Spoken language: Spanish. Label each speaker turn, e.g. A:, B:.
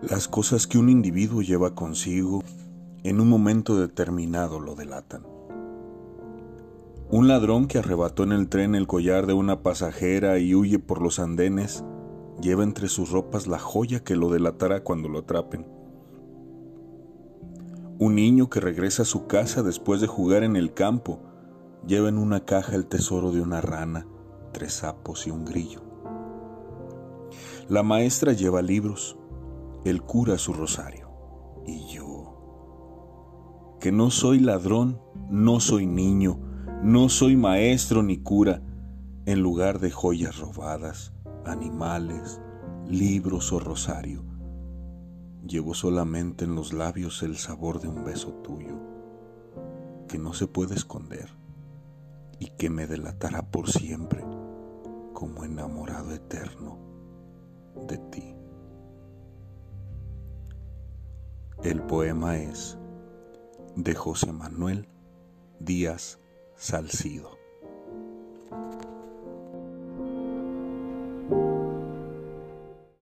A: Las cosas que un individuo lleva consigo en un momento determinado lo delatan. Un ladrón que arrebató en el tren el collar de una pasajera y huye por los andenes lleva entre sus ropas la joya que lo delatará cuando lo atrapen. Un niño que regresa a su casa después de jugar en el campo lleva en una caja el tesoro de una rana, tres sapos y un grillo. La maestra lleva libros, el cura su rosario y yo, que no soy ladrón, no soy niño, no soy maestro ni cura, en lugar de joyas robadas, animales, libros o rosario, llevo solamente en los labios el sabor de un beso tuyo, que no se puede esconder y que me delatará por siempre como enamorado eterno de ti. El poema es de José Manuel Díaz Salcido.